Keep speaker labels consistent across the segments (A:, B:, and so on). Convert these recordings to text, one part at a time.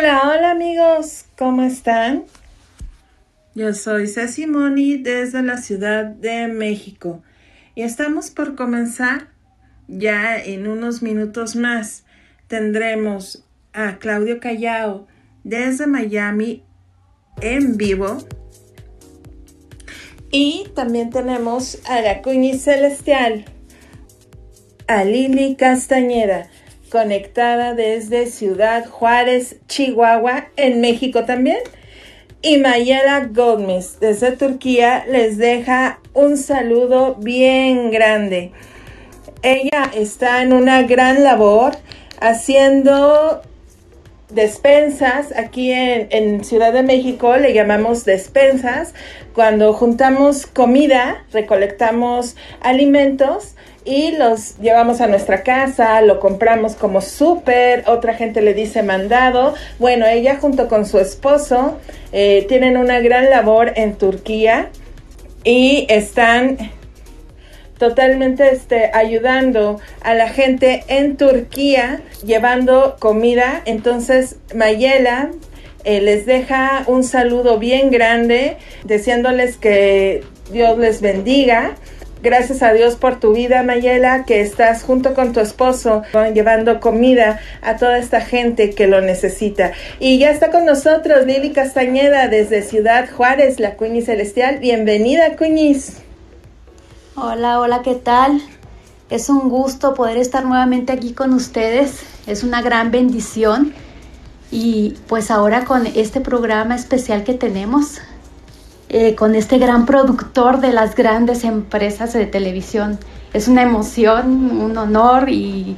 A: Hola, hola amigos, ¿cómo están? Yo soy Ceci Moni desde la Ciudad de México y estamos por comenzar. Ya en unos minutos más tendremos a Claudio Callao desde Miami en vivo. Y también tenemos a la Cuñi Celestial, a Lili Castañeda conectada desde Ciudad Juárez, Chihuahua, en México también. Y Mayela Gómez desde Turquía les deja un saludo bien grande. Ella está en una gran labor haciendo despensas. Aquí en, en, Ciudad de México le llamamos despensas. Cuando juntamos comida, recolectamos alimentos y los llevamos a nuestra casa, lo compramos como súper, otra gente le dice mandado. Bueno, ella junto con su esposo eh, tienen una gran labor en Turquía y están totalmente este, ayudando a la gente en Turquía llevando comida. Entonces, Mayela eh, les deja un saludo bien grande, deseándoles que Dios les bendiga Gracias a Dios por tu vida, Mayela, que estás junto con tu esposo llevando comida a toda esta gente que lo necesita. Y ya está con nosotros Lili Castañeda desde Ciudad Juárez, la Cuñiz Celestial. Bienvenida, Cuñiz.
B: Hola, hola, ¿qué tal? Es un gusto poder estar nuevamente aquí con ustedes. Es una gran bendición. Y pues ahora con este programa especial que tenemos, eh, con este gran productor de las grandes empresas de televisión. Es una emoción, un honor y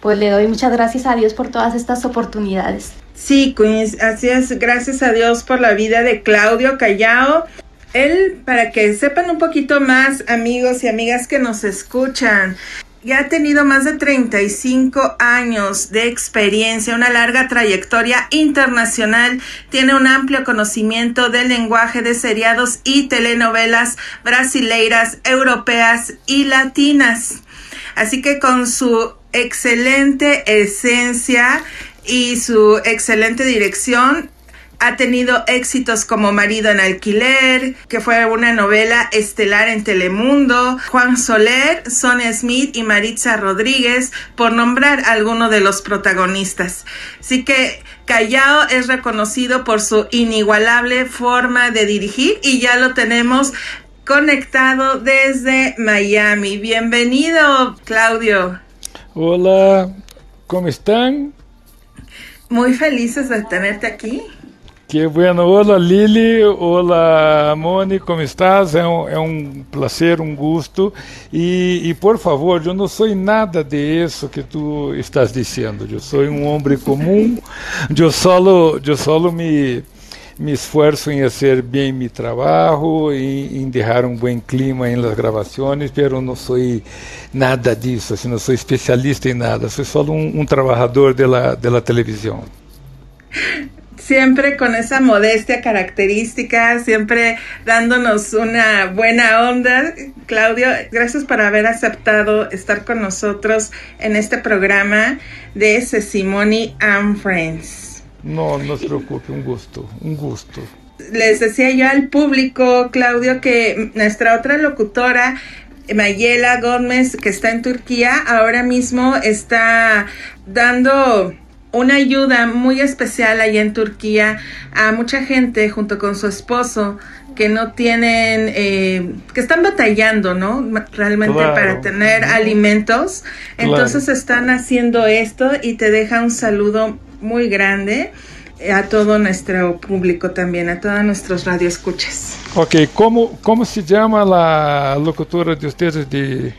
B: pues le doy muchas gracias a Dios por todas estas oportunidades.
A: Sí, Queens, así es, gracias a Dios por la vida de Claudio Callao. Él, para que sepan un poquito más, amigos y amigas que nos escuchan, ya ha tenido más de 35 años de experiencia, una larga trayectoria internacional, tiene un amplio conocimiento del lenguaje de seriados y telenovelas brasileiras, europeas y latinas. Así que con su excelente esencia y su excelente dirección, ha tenido éxitos como Marido en Alquiler, que fue una novela estelar en Telemundo, Juan Soler, Sonia Smith y Maritza Rodríguez, por nombrar algunos de los protagonistas. Así que Callao es reconocido por su inigualable forma de dirigir y ya lo tenemos conectado desde Miami. Bienvenido, Claudio.
C: Hola, ¿cómo están?
A: Muy felices de tenerte aquí.
C: Que bueno, olá Lili, olá Moni, como estás? É um, é um prazer, um gosto. E, e, por favor, eu não sou nada disso que tu estás dizendo. Eu sou um homem comum, eu solo, eu solo me, me esforço em fazer bem meu trabalho, em, em deixar um bom clima em las gravações, mas não sou nada disso, assim, não sou especialista em nada, sou só um, um trabalhador da televisão.
A: siempre con esa modestia característica, siempre dándonos una buena onda. Claudio, gracias por haber aceptado estar con nosotros en este programa de Sesimony and Friends.
C: No, no se preocupe, un gusto, un gusto.
A: Les decía yo al público, Claudio, que nuestra otra locutora Mayela Gómez, que está en Turquía, ahora mismo está dando una ayuda muy especial allá en Turquía a mucha gente junto con su esposo que no tienen, eh, que están batallando, ¿no? Realmente para tener alimentos. Entonces están haciendo esto y te deja un saludo muy grande a todo nuestro público también, a todos nuestros radioescuchas.
C: Ok, ¿cómo, cómo se llama la locutora de ustedes de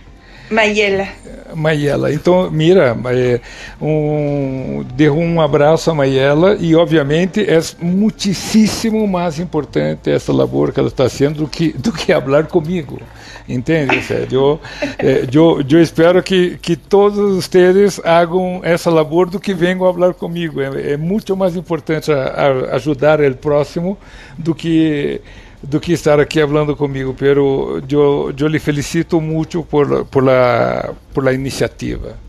A: Mayela.
C: Mayela. Então, Mira, é, um, um abraço a Mayela e, obviamente, é muitíssimo mais importante essa labor que ela está fazendo do que, do que falar comigo. Entende? Eu, é, eu, eu espero que, que todos vocês hagam essa labor do que venham a falar comigo. É, é muito mais importante a, a ajudar o próximo do que do que estar aqui falando comigo, pero eu, eu lhe felicito muito por, por, la, por la iniciativa.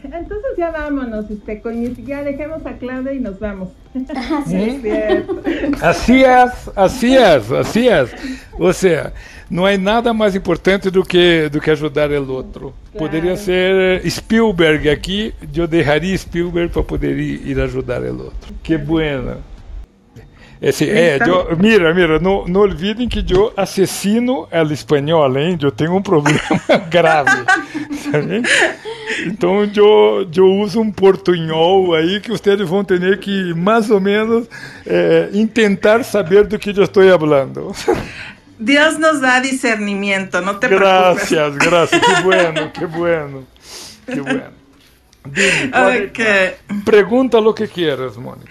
A: entonces ya vámonos, este, ya dejemos a Claudia y nos vamos.
C: Así es. Así es, así es, así es. O sea, não há nada mais importante do que do que ajudar o outro. Claro. Poderia ser Spielberg aqui, eu deixaria Spielberg para poder ir, ir ajudar o outro. Que bueno. Esse, é, eu, mira, mira, não, não olvidem que eu assassino ela espanhola, hein? Eu tenho um problema grave. Sabe? Então eu, eu uso um portunhol aí que vocês vão ter que mais ou menos é, tentar saber do que eu estou falando.
A: Deus nos dá discernimento, não te
C: gracias, preocupes. Gracias, gracias, que bueno, que bueno, que bueno. Dime, okay. pregunta lo que quieras, Mónica.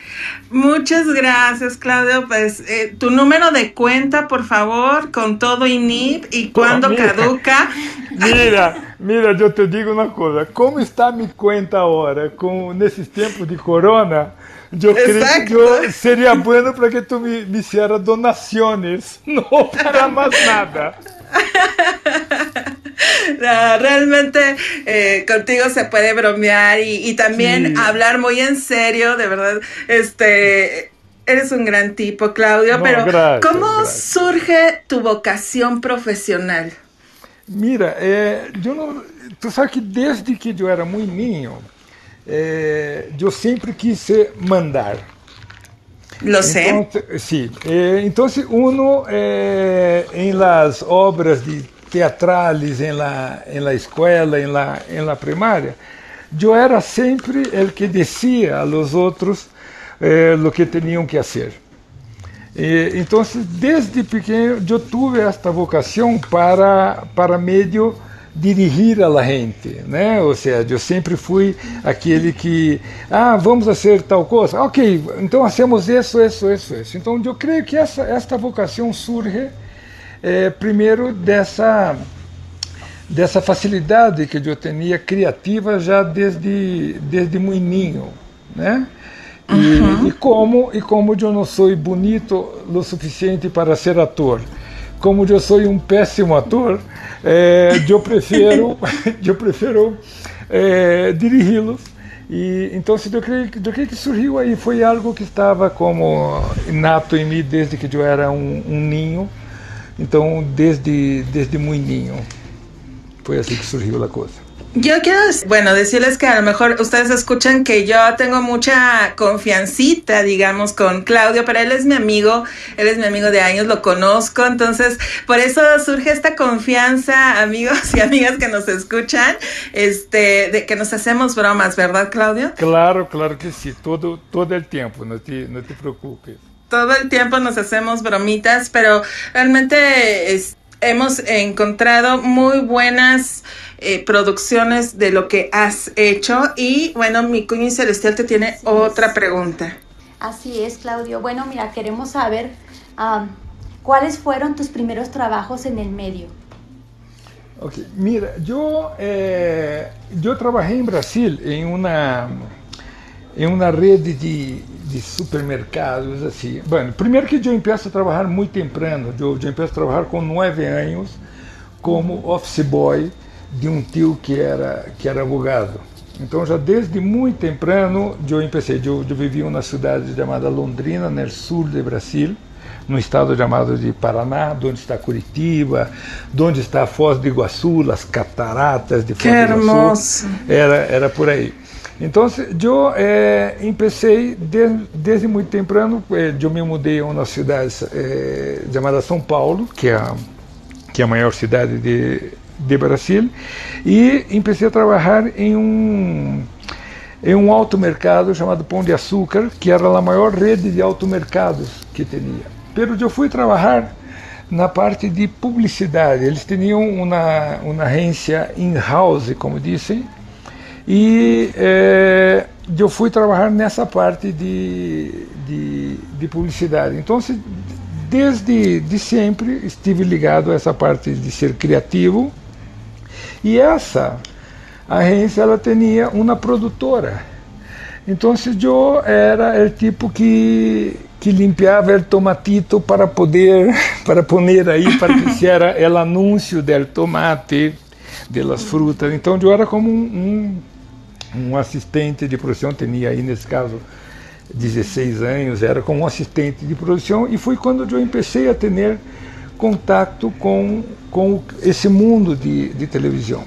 A: Muchas gracias, Claudio. Pues eh, tu número de cuenta, por favor, con todo INIP y cuándo caduca.
C: Mira, mira, yo te digo una cosa. ¿Cómo está mi cuenta ahora con estos tiempos de corona? Yo creo que yo sería bueno para que tú me, me hicieras donaciones, no para más nada.
A: realmente eh, contigo se puede bromear y, también hablar muy en serio, de verdad. Este, eres un gran tipo, Claudio, pero ¿cómo surge tu vocación profesional?
C: Mira, eh, yo no, tú sabes que desde que yo era muy niño, eh, eu sempre quis ser mandar.
A: Lo sé.
C: Eh, então, uno em las obras de teatrales em la, em la escola, em la, em la primária, eu era sempre o que dizia a los outros eh, que tinham que fazer. então, desde pequeno, eu tive esta vocação para, para meio dirigir a la gente, né? Ou seja, eu sempre fui aquele que, ah, vamos fazer tal coisa, ok, então hacemos isso, isso, isso, isso. Então eu creio que essa esta vocação surge é, primeiro dessa dessa facilidade que eu tinha criativa já desde desde muito né? E, uhum. e como e como eu não sou bonito o suficiente para ser ator como eu sou um péssimo ator, é, eu prefiro, eu prefiro é, dirigi-los. E então se do que do que surgiu aí foi algo que estava como inato em mim desde que eu era um, um ninho. Então desde desde muito ninho foi assim que surgiu a coisa.
A: Yo quiero, bueno, decirles que a lo mejor ustedes escuchan que yo tengo mucha confiancita, digamos, con Claudio, pero él es mi amigo, él es mi amigo de años, lo conozco, entonces por eso surge esta confianza, amigos y amigas que nos escuchan, este, de que nos hacemos bromas, ¿verdad, Claudio?
C: Claro, claro que sí, todo, todo el tiempo, no te, no te preocupes.
A: Todo el tiempo nos hacemos bromitas, pero realmente es, hemos encontrado muy buenas eh, producciones de lo que has hecho. Y bueno, mi cuña celestial te tiene otra pregunta.
B: Así es, Claudio. Bueno, mira, queremos saber cuáles fueron tus primeros trabajos en el medio.
C: Okay. Mira, yo, eh, yo trabajé en Brasil en una, en una red de, de supermercados, assim. Bueno, primeiro que eu empiezo a trabalhar muito temprano, eu, eu empiezo a trabalhar com nove anos como office boy de um tio que era que era advogado. Então já desde muito temprano eu empecei, eu, eu vivia uma cidade chamada Londrina, no sul do Brasil, no estado chamado de Paraná, onde está Curitiba, onde está a Foz do Iguaçu, as cataratas de Foz
A: do Iguaçu.
C: Era, era por aí. Então, eu eh, desde, muito temprano, eh, eu me mudei a uma cidade eh, chamada São Paulo, que é, que é maior cidade de, de Brasil, e comecei a trabalhar em um em um automercado chamado Pão de Açúcar, que era a maior rede de automercados que tinha. Pero eu fui trabalhar na parte de publicidade. Eles tinham uma, uma agência in-house, como dizem, e é, eu fui trabalhar nessa parte de, de, de, publicidade. Então, desde de sempre estive ligado a essa parte de ser criativo. E essa agência ela tinha uma produtora. Então, eu era o tipo que que limpiava o tomatito para poder para poner aí para que hiciera o anúncio do tomate, de las frutas. Então eu era como um, um um assistente de produção, tinha aí nesse caso 16 anos, era como assistente de produção, e foi quando eu comecei a ter contato com, com esse mundo de, de televisão.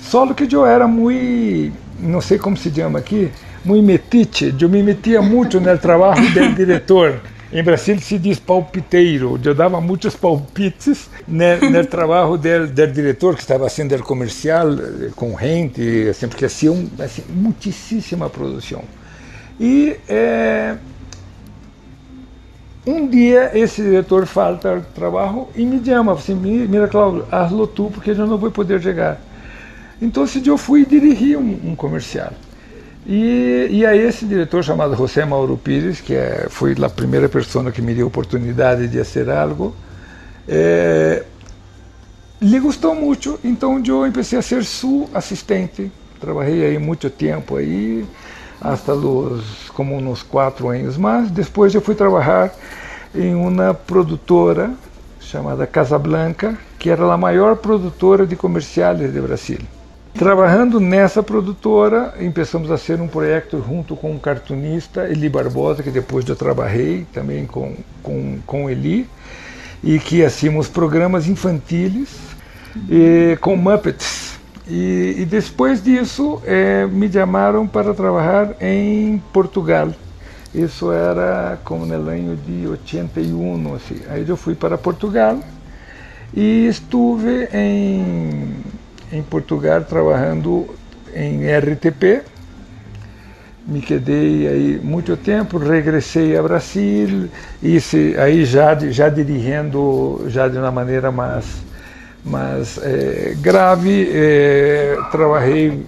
C: Só que eu era muito, não sei como se chama aqui, muito metiche, eu me metia muito no trabalho do diretor. Em Brasil se diz palpiteiro. Eu dava muitos palpites no, trabalho do, diretor que estava fazendo o comercial eh, com gente, assim, porque hacía um, assim, muitíssima produção. E é, um dia esse diretor falta ao trabalho e me chama, assim, mira Cláudio, hazlo tu porque eu não vou poder chegar. Então eu fui dirigir um, um comercial. E, e aí esse diretor chamado José Mauro Pires, que é, foi a primeira pessoa que me deu a oportunidade de fazer algo, é, lhe gostou muito, então eu comecei a ser seu assistente. Trabalhei aí muito tempo aí, hasta los, como uns quatro anos mais. Depois eu fui trabalhar em uma produtora chamada Casablanca, que era a maior produtora de comerciais de Brasil. Trabalhando nessa produtora, começamos a ser um projeto junto com um cartunista, Eli Barbosa, que depois eu trabalhei também com, com, com Eli, e que hacíamos programas infantis e, com Muppets. E, e depois disso, eh, me chamaram para trabalhar em Portugal. Isso era como no ano de 81, assim. Aí eu fui para Portugal e estive em em Portugal trabalhando em RTP. Me quedei aí muito tempo, regressei a Brasil, e aí já, já dirigindo já de uma maneira mais, mais é, grave. É, trabalhei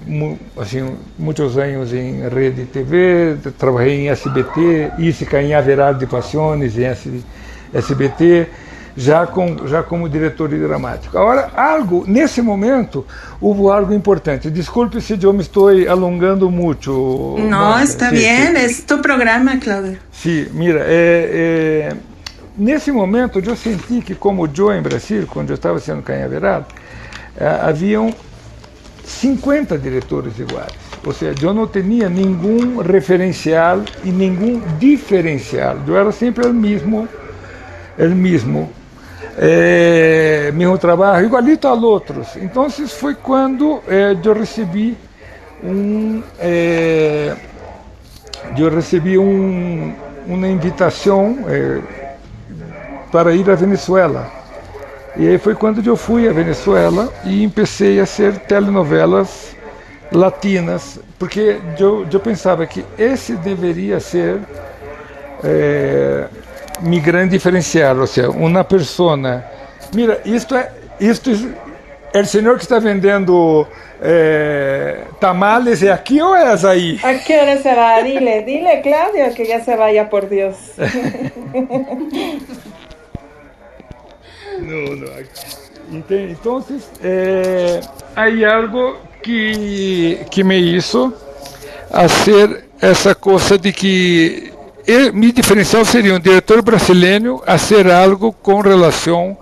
C: assim, muitos anos em Rede TV, trabalhei em SBT, Ísica em Averado de Passiones, em SBT já, com, já como diretor de dramático. Agora, algo, nesse momento, houve algo importante. Desculpe se eu me estou alongando muito.
A: Não, está bem, é tu programa, Cláudio.
C: Sim, mira, é, é, nesse momento eu senti que, como eu em Brasil, quando eu estava sendo canhaverado, é, haviam 50 diretores iguais. Ou seja, eu não tinha nenhum referencial e nenhum diferencial. Eu era sempre o mesmo, o mesmo é, mesmo trabalho, igualito a outros. Então, foi quando eu recebi um, eu recebi um, uma invitação é, para ir à Venezuela. E aí foi quando eu fui à Venezuela e comecei a ser telenovelas latinas, porque eu, eu pensava que esse deveria ser mi gran diferencial, ou seja, uma persona. Mira, isto é, isto é o senhor que está vendendo eh, tamales é aqui ou é aí?
A: ¿A que hora se? Dile, dile, Claudio, que já se vaya, por Deus.
C: não, não. Entende? Então, eh, há algo que, que me hizo hacer essa coisa de que e diferencial seria um diretor brasileiro a ser algo com relação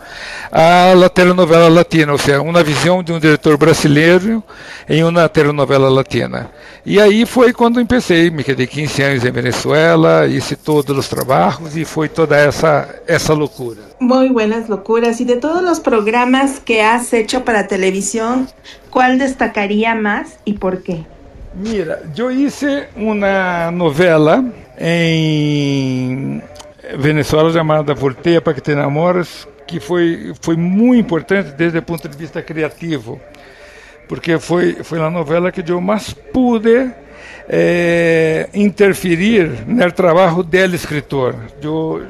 C: à telenovela latina, ou seja, uma visão de um diretor brasileiro em uma telenovela latina. E aí foi quando empecei, me quedei 15 anos em Venezuela, hice todos os trabalhos e foi toda essa essa loucura.
A: Muy buenas locuras. Y de todos los programas que has hecho para televisión, ¿cuál destacaría más y por qué?
C: Mira, eu hice uma novela em Venezuela chamada Volteia para que te namoras, que foi, foi muito importante desde o ponto de vista criativo, porque foi, foi a novela que eu mais pude é, interferir no trabalho dela escritor. Eu,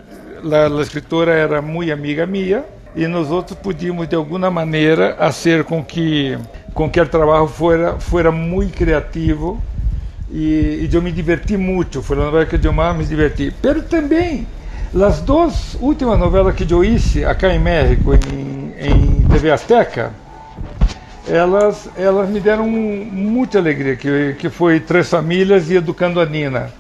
C: a, a escritora era muito amiga minha e nós outros podíamos de alguma maneira fazer com que com que o trabalho fora fora muito criativo e, e eu me diverti muito, foi a novela que eu mais me diverti. Pero também, as duas últimas novelas que eu hice acá em México, em, TV Azteca, elas, elas me deram muita alegria, que, que foi Três Famílias e Educando a Nina.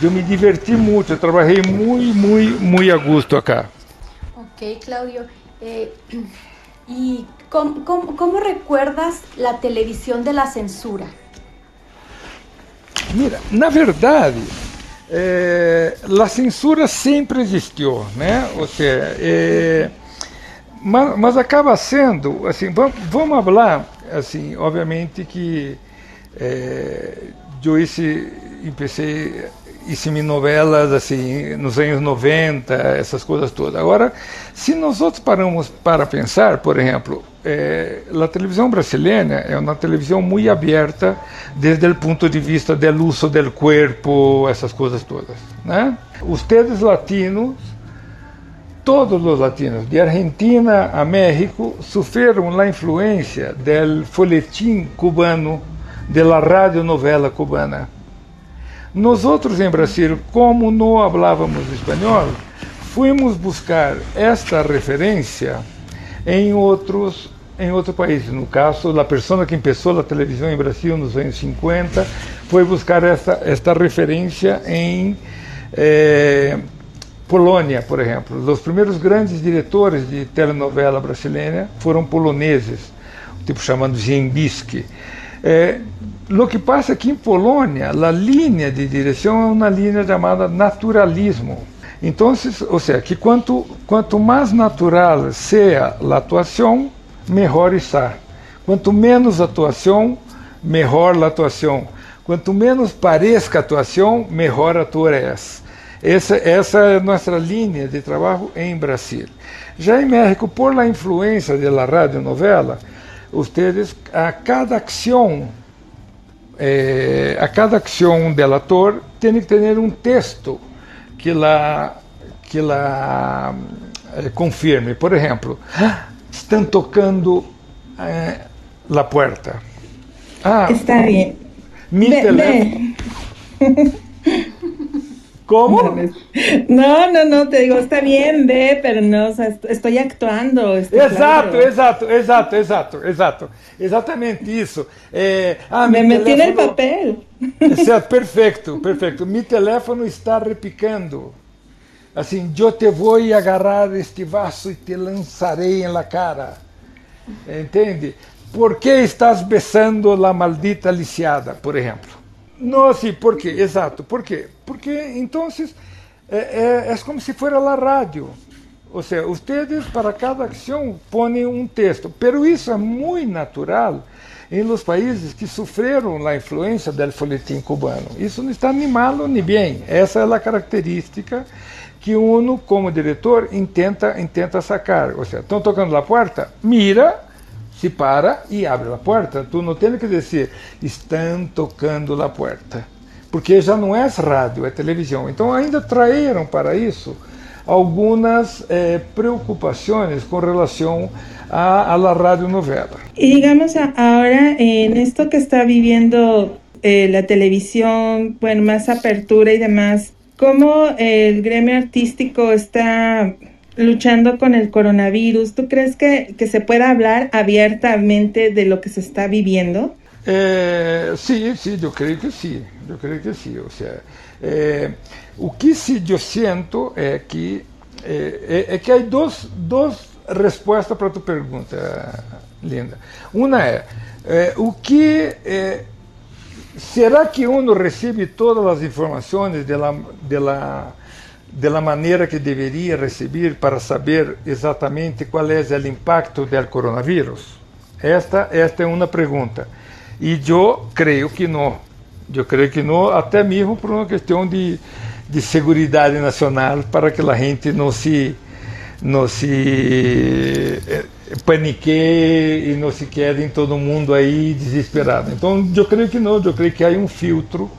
C: Eu me diverti muito, eu trabalhei muito, muito, muito a gosto acá.
B: Ok, Claudio. Eh, ¿Y cómo, cómo, cómo recuerdas la televisión de la censura?
C: Mira, na verdade, é, a censura sempre existiu, né? Ou seja, é, mas, mas, acaba sendo, assim, vamos, vamos falar, assim, obviamente que é, eu esse, comecei hice novelas assim nos anos 90, essas coisas todas. Agora, se nós outros paramos para pensar, por exemplo, eh, a televisão brasileira é uma televisão muito aberta desde o ponto de vista do uso do corpo, essas coisas todas. Né? Ustedes latinos, todos os latinos, de Argentina a México, sofreram a influência do folhetim cubano, da radionovela cubana. Nós outros em Brasil, como não falávamos espanhol, fomos buscar esta referência em outros em outro país. No caso, a pessoa que começou a televisão em Brasil nos anos 50 foi buscar esta, esta referência em eh, Polônia, por exemplo. Os primeiros grandes diretores de telenovela brasileira foram poloneses, tipo chamado Ziembiski. Eh, o que passa aqui em Polônia, a linha de direção é uma linha chamada naturalismo. Então, ou seja, que quanto, quanto mais natural seja a atuação, melhor está. Quanto menos atuação, melhor a atuação. Quanto menos pareça a atuação, melhor ator é. Essa, essa é a nossa linha de trabalho em Brasil. Já em México, por la influência da radionovela, ustedes, a cada ação eh, a cada acção del ator tem que ter um texto que la, que la eh, confirme. Por exemplo, estão tocando eh, la puerta.
A: Ah, Está bem.
C: Mi teléfono. ¿Cómo?
A: No, no, no, te digo, está bien, ve, pero no, o sea, estoy actuando.
C: exato, claro. exato, exato, exato, exato. Exatamente isso. É,
A: ah, Me metí teléfono... no papel.
C: Certo, perfeito, perfeito. Meu telefone está repicando. Assim, eu te vou agarrar este vaso e te lançarei na cara. Entende? Por que estás besando a maldita lisiada, por exemplo? Não, sim, por quê? Exato, por quê? Porque então é, é, é como se fosse a rádio. Ou seja, vocês para cada ação põem um texto, pero isso é muito natural em los países que sofreram a influência do folhetim cubano. Isso não está nem malo nem bem. Essa é a característica que uno, como diretor, intenta, intenta sacar. Ou seja, estão tocando a porta, mira se para e abre a porta. Tu não tem que dizer, estão tocando a porta. Porque já não é rádio, é televisão. Então ainda traíram para isso algumas eh, preocupações com relação a, a la radionovela.
A: Y digamos ahora en esto que está viviendo eh, la televisión, bueno, apertura y demás, ¿cómo el gremio artístico está luchando con el coronavirus, ¿tú crees que, que se pueda hablar abiertamente de lo que se está viviendo?
C: Eh, sí, sí, yo creo que sí, yo creo que sí. O sea, eh, que sí yo siento é que, é, é que há duas, duas respostas para a tua pergunta, Linda. É, é o que será que uno recebe todas as informações de la, de la de la maneira que deveria receber para saber exatamente qual é o impacto do coronavírus? Esta, esta é uma pergunta. E eu creio que não. Eu creio que não, até mesmo por uma questão de, de segurança nacional, para que a gente não se, não se eh, panique e não se quede em todo mundo aí desesperado. Então, eu creio que não. Eu creio que há um filtro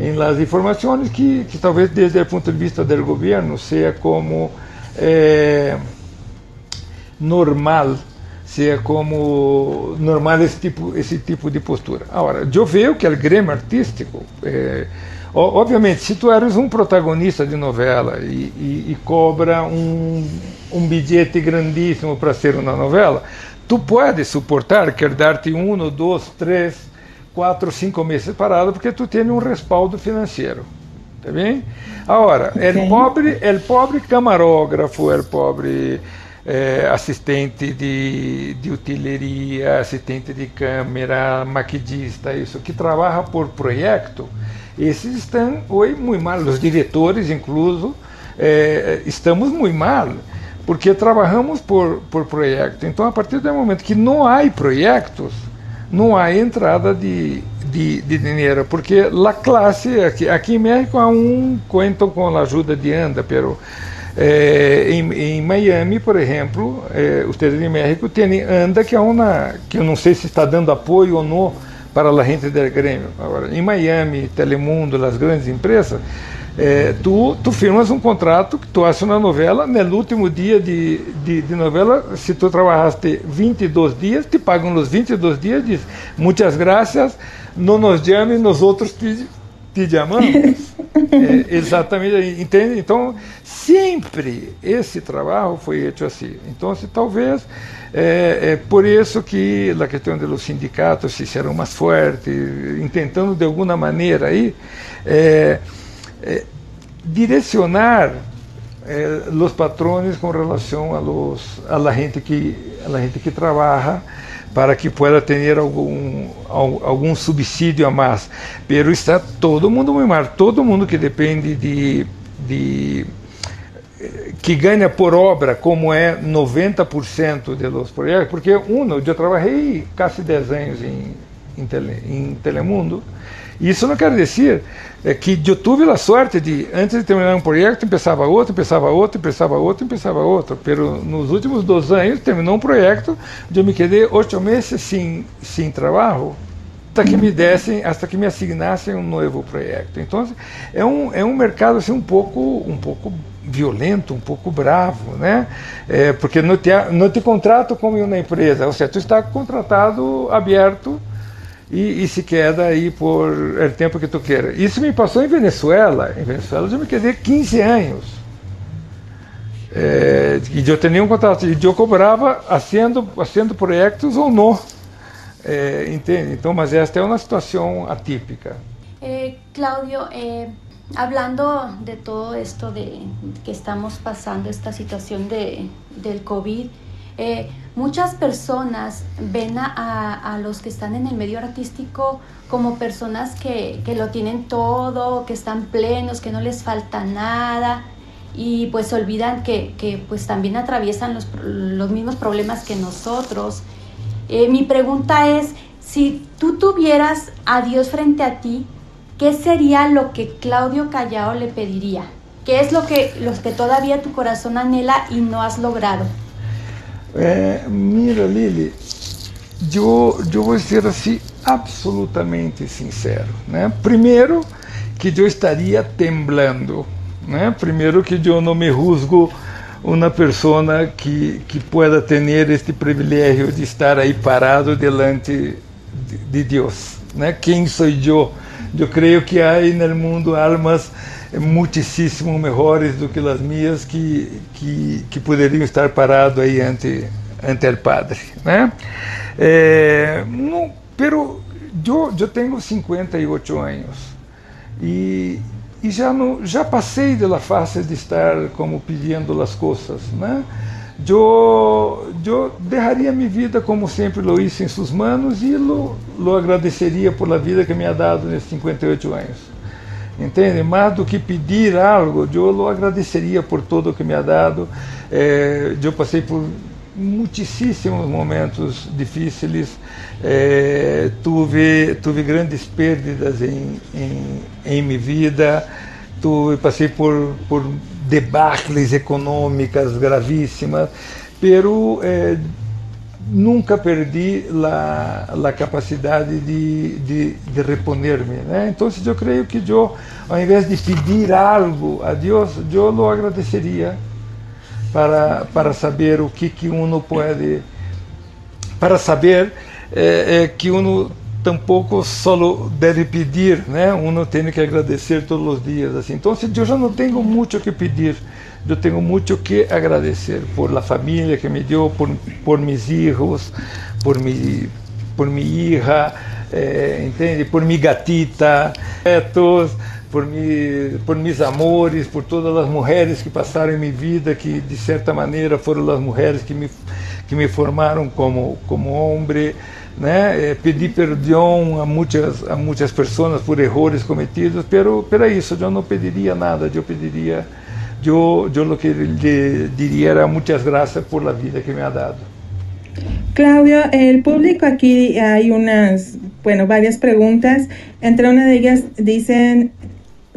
C: em las informações que, que talvez desde o ponto de vista do governo seja como eh, normal, seja como normal esse tipo, esse tipo de postura. Agora, eu vejo que o grêmio artístico, eh, obviamente, se tu eres um protagonista de novela e, e, e cobra um, um bilhete grandíssimo para ser uma novela, tu podes suportar, quer dar-te um, dois, três quatro, cinco meses parado porque tu tens um respaldo financeiro. Tá bem? Agora, okay. el pobre, el pobre camarógrafo, el pobre é, assistente de, de utileria, assistente de câmera, maquidista, isso, que trabalha por projeto, esses estão hoje muito mal, os diretores incluso, é, estamos muito mal, porque trabalhamos por, por projeto. Então, a partir do momento que não há projetos, não há entrada de, de, de dinheiro, porque a classe, aqui, aqui em México há um contam com a ajuda de ANDA, pero eh, em, em, Miami, por exemplo, eh, ustedes de México têm ANDA, que é uma, que eu não sei se está dando apoio ou não para a gente do Grêmio. Agora, em Miami, Telemundo, as grandes empresas, é, tu, tu firmas um contrato que tu haces uma novela, no último dia de, de, de, novela, se tu trabalhaste 22 dias, te pagam nos 22 dias, diz, muitas graças, não nos chame, nós outros te, te chamamos. é, exatamente, entende? Então, sempre esse trabalho foi feito assim. Então, se, talvez, é, é, por isso que a questão dos sindicatos se fizeram mais fortes, tentando de alguma maneira aí, é, eh, direcionar eh, los patrones com relação a, los, a la gente que a la gente que trabalha para que pueda ter algum algum subsídio a mais. Pero está todo mundo muito mal, todo mundo que depende de, de que ganha por obra, como é 90% de los projetos, porque uno, eu trabalhei quase 10 anos em, em, tele, em Telemundo, isso não quer dizer é, que eu tive a sorte de, antes de terminar um projeto, começava outro, começava outro, começava outro, começava outro. Pero nos últimos dois anos, terminou um projeto, eu me quedei oito meses sem, sem trabalho, até que me dessem, até que me assignassem um novo projeto. Então, é um, é um mercado assim, um pouco, um pouco violento, um pouco bravo, né? É, porque não te, não te contrato como uma empresa, ou seja, tu está contratado aberto e, e, se queda aí por o tempo que tu queira. Isso me passou em Venezuela. Em Venezuela eu me quedei 15 anos. É, e eu tinha um contrato, e eu cobrava fazendo projetos ou não. É, entende? Então, mas esta é uma situação atípica.
B: Eh, Claudio, eh, hablando de todo esto de que estamos pasando, esta situación de, del COVID, eh, muchas personas ven a, los que están en el medio artístico como personas que, lo tienen todo, que están plenos, que no les falta nada y pues olvidan que, pues también atraviesan los, mismos problemas que nosotros. Eh, mi pregunta es, si tú tuvieras a Dios frente a ti, ¿qué sería lo que Claudio Callao le pediría? ¿Qué es lo que, los que todavía tu corazón anhela y no has logrado?
C: É, mira, Lili, eu, vou ser assim absolutamente sincero. Né? Primeiro, que eu estaria temblando. Né? Primeiro, que eu não me rusgo uma pessoa que, que pueda ter este privilégio de estar aí parado delante de, de Deus. Né? Quem sou eu? Eu creio que há no mundo almas muitíssimo melhores do que as minhas que, que, que poderiam estar parados aí ante, ante o Padre. Né? É, não, pero eu, eu tenho 58 anos e, e já, não, já passei da fase de estar como pedindo as coisas. Né? Eu, eu deixaria minha vida como sempre lo hice em suas mãos e lo, lo agradeceria por a vida que me ha dado nesses 58 anos. Entende? Mais do que pedir algo, eu agradeceria por tudo que me ha dado. É, eu passei por muitíssimos momentos difíceis, é, tive, tive grandes perdas em, em, em minha vida, tuve, passei por, por debacles econômicas gravíssimas, pero é, nunca perdi a, capacidade de, de, de reponer-me. Né? Então, eu creio que eu, ao invés de pedir algo a Deus, eu lo agradeceria para, para saber o que, que uno pode, para saber é, é, que uno tampouco só deve pedir, né? Uno tem que agradecer todos os dias, assim. Então, eu já não tenho muito que pedir eu tenho muito que agradecer por a família que me deu, por, por meus filhos, por mi, por minha hija, eh, entende? Por minha gatita, netos, por, mi, por mis amores, por todas as mulheres que passaram em minha vida, que de certa maneira foram as mulheres que me, que me formaram como, como homem. Né? Eh, pedi perdão a muitas a muitas pessoas por erros cometidos, pero para isso eu não pediria nada, eu pediria eu eu lo que lhe diria era muitas graças por la vida que me ha dado.
A: Claudio, el público aquí hay unas, bueno, varias preguntas. Entre una de ellas dicen,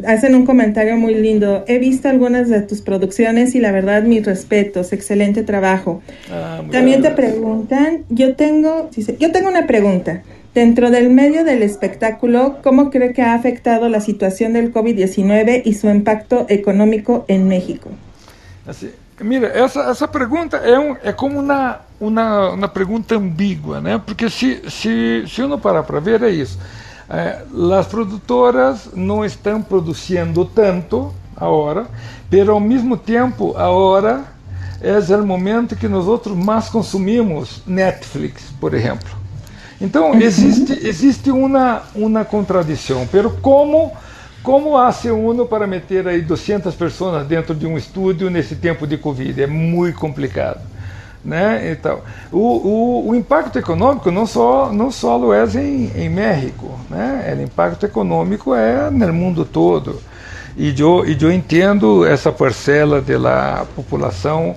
A: hacen un comentario muy lindo. He visto algunas de tus producciones y la verdad mis respetos, excelente trabajo. Ah, También te preguntan, yo tengo, yo tengo una pregunta. Dentro del medio del espectáculo, ¿cómo cree que ha afectado la situación del COVID-19 y su impacto económico en México?
C: Mira, essa, essa pergunta é, um, é como uma, uma, uma? Porque se, se, se uno parar para ver, é isso. É, as produtoras não estão produzindo tanto agora, mas ao mesmo tempo, agora é o momento que nós outros mais consumimos Netflix, por exemplo. Então, existe, existe uma, uma contradição. Pero como, como hace uno para meter aí 200 pessoas dentro de um estúdio nesse tempo de Covid? É muito complicado. Né? Então, o, o, o, impacto econômico não só não só é em, em México, né? O impacto econômico é no mundo todo. E eu, e eu entendo essa parcela da população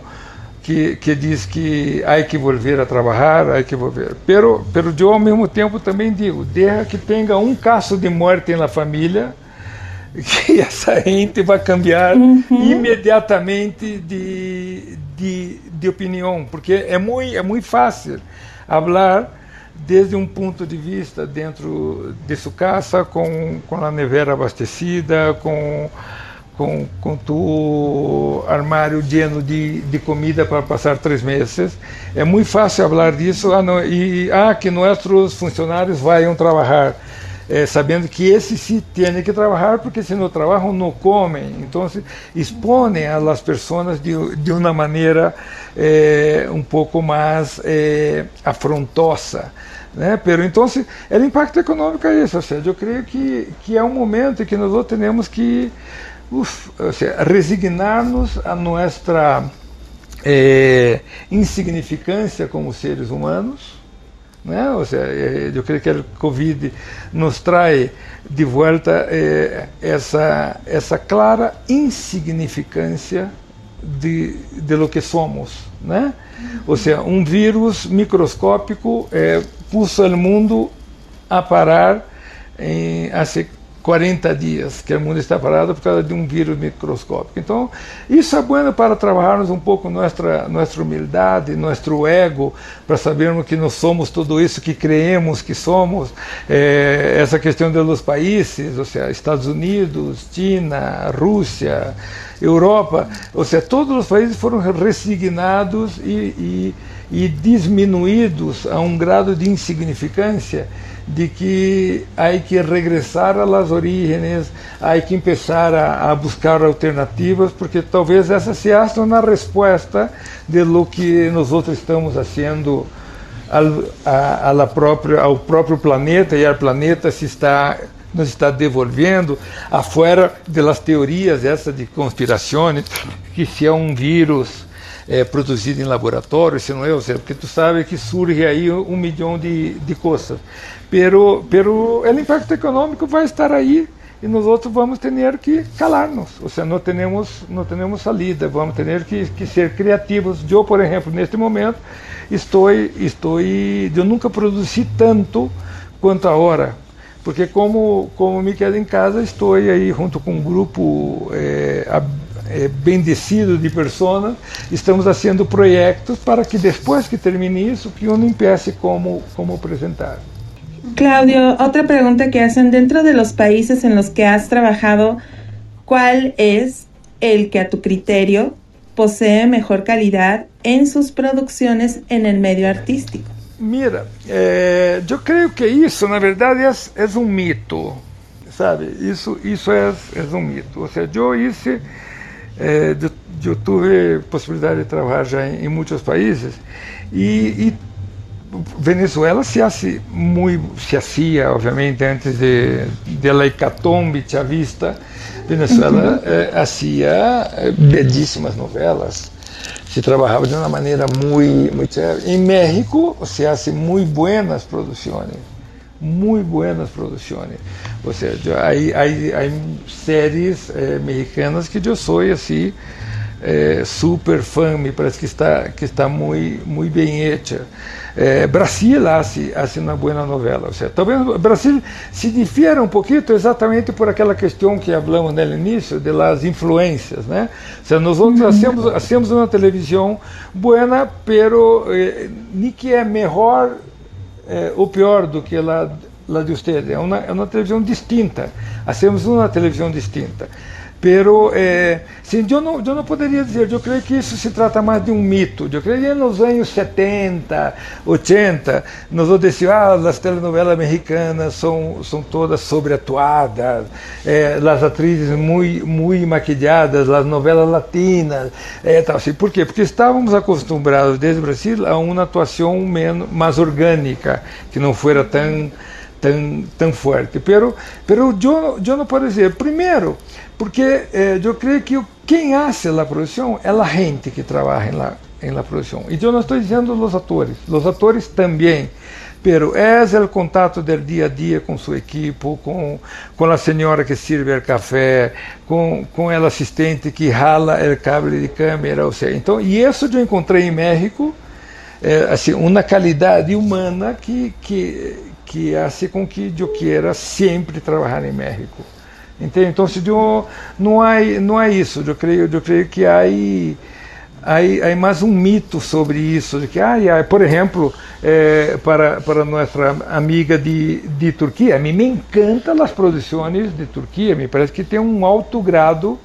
C: que, que diz que há que volver a trabalhar, há que volver. Pero, pero eu ao mesmo tempo também digo, deixa que tenha um caso de morte na família, que essa gente vai cambiar uhum. imediatamente de, de, de opinião, porque é muito, é muito fácil falar desde um ponto de vista dentro de sua casa, com, com a nevera abastecida, com com, com tu armário lleno de, de comida para passar três meses. É muito fácil falar disso ah, não, e ah, que nossos funcionários vão trabalhar. É, sabendo que esses sim têm que trabalhar porque se não trabalham não comem então expõem as pessoas de, de uma maneira é, um pouco mais é, afrontosa né? Pero então o impacto econômico é isso, ou seja, eu creio que que é um momento em que nós temos que resignarnos a nuestra eh, insignificância como seres humanos. Né? Ou seja, eh, eu creio que o Covid nos traz de volta eh, essa, essa clara insignificância de, de lo que somos. Né? Ou seja, um vírus microscópico eh, puso o mundo a parar em, há 40 dias que o mundo está parado por causa de um vírus microscópico. Então, isso é bueno para trabalharmos um pouco nossa nossa humildade, nosso ego, para sabermos que nós somos tudo isso que creemos que somos. É, essa questão dos países, ou seja, Estados Unidos, China, Rússia, Europa, ou seja, todos os países foram resignados e, e, e diminuídos a um grado de insignificância de que há que regressar às origens, há que começar a, a, buscar alternativas, porque talvez essa seja uma resposta de lo que nós outros estamos fazendo ao, a, própria, ao próprio planeta e ao planeta se está nos está devolvendo afuera das teorias essa de conspirações que se é um vírus é, produzido em laboratório, se não é, porque tu sabe que surge aí um milhão de, de coisas. Pero, pero o impacto econômico vai estar aí e nós outros vamos ter que calar-nos, ou seja, não temos não temos salida, vamos ter que, que ser criativos. Eu, por exemplo, neste momento estou estou eu nunca produzi tanto quanto agora, porque como como me quedo em casa, estou aí junto com um grupo é, é, bendecido de pessoas, estamos fazendo projetos para que depois que termine isso, que uno empiece como, como apresentar.
A: Claudio, otra pregunta que hacen dentro de los países en los que has trabajado, ¿cuál es el que a tu criterio posee mejor calidad en sus producciones en el medio artístico?
C: Mira, eh, eu creio que isso, na verdade, é, é um mito, sabe? Isso, isso é, é um mito. Ou seja, eu hice é, eu, de trabalhar já em, em muitos países e, e Venezuela se hace muy, se hacía obviamente antes de, de la hecatombe chavista, Venezuela eh, hacía eh, bellísimas novelas, se trabajaba de una manera muy, muy chévere. En México se hacen muy buenas producciones, muy buenas producciones. O sea, yo, hay, hay, hay series eh, mexicanas que yo soy así, é, super fã, me parece que está, que está muito, muito bem hecha. É, Brasil hace, hace boa novela. Ou seja, talvez Brasil se difiera um pouquinho exatamente por aquela questão que falamos no início, de las influências. Né? Ou seja, nós hacemos, hacemos uma televisão boa, pero eh, nem que é melhor eh, ou pior do que a la de ustedes. É uma, é uma televisão distinta. Hacemos uma televisão distinta. Pero, eh, sim, eu não, eu não poderia dizer, eu creio que isso se trata mais de um mito. Eu creio que nos anos 70, 80, nós decíamos, ah, as telenovelas mexicanas são, são todas sobreatuadas, eh, as atrizes muito, muito maquilladas, as novelas latinas, eh, tal, assim. Por quê? Porque estávamos acostumados desde o Brasil a uma atuação menos, mais orgânica, que não fosse tão, tão, tão forte. Pero, pero eu, eu não posso dizer, primeiro, porque eh, eu creio que quem hace a produção é a gente que trabalha la, em la produção. E eu não estou dizendo os atores, os atores também. Pero é o contato do dia a dia com sua equipe, com, com a senhora que serve o café, com, com o assistente que rala o cabo de câmera, ou seja, então, e isso eu encontrei em México, é, assim, uma qualidade humana que que que hace com que eu queira sempre trabalhar em México. Entende? Então, se eu, não há não há isso. Eu creio, eu creio que há há, mais um mito sobre isso, de que, ah, por exemplo, eh, para para nossa amiga de, de Turquia, a mim me encantam as produções de Turquia, me parece que tem um alto grado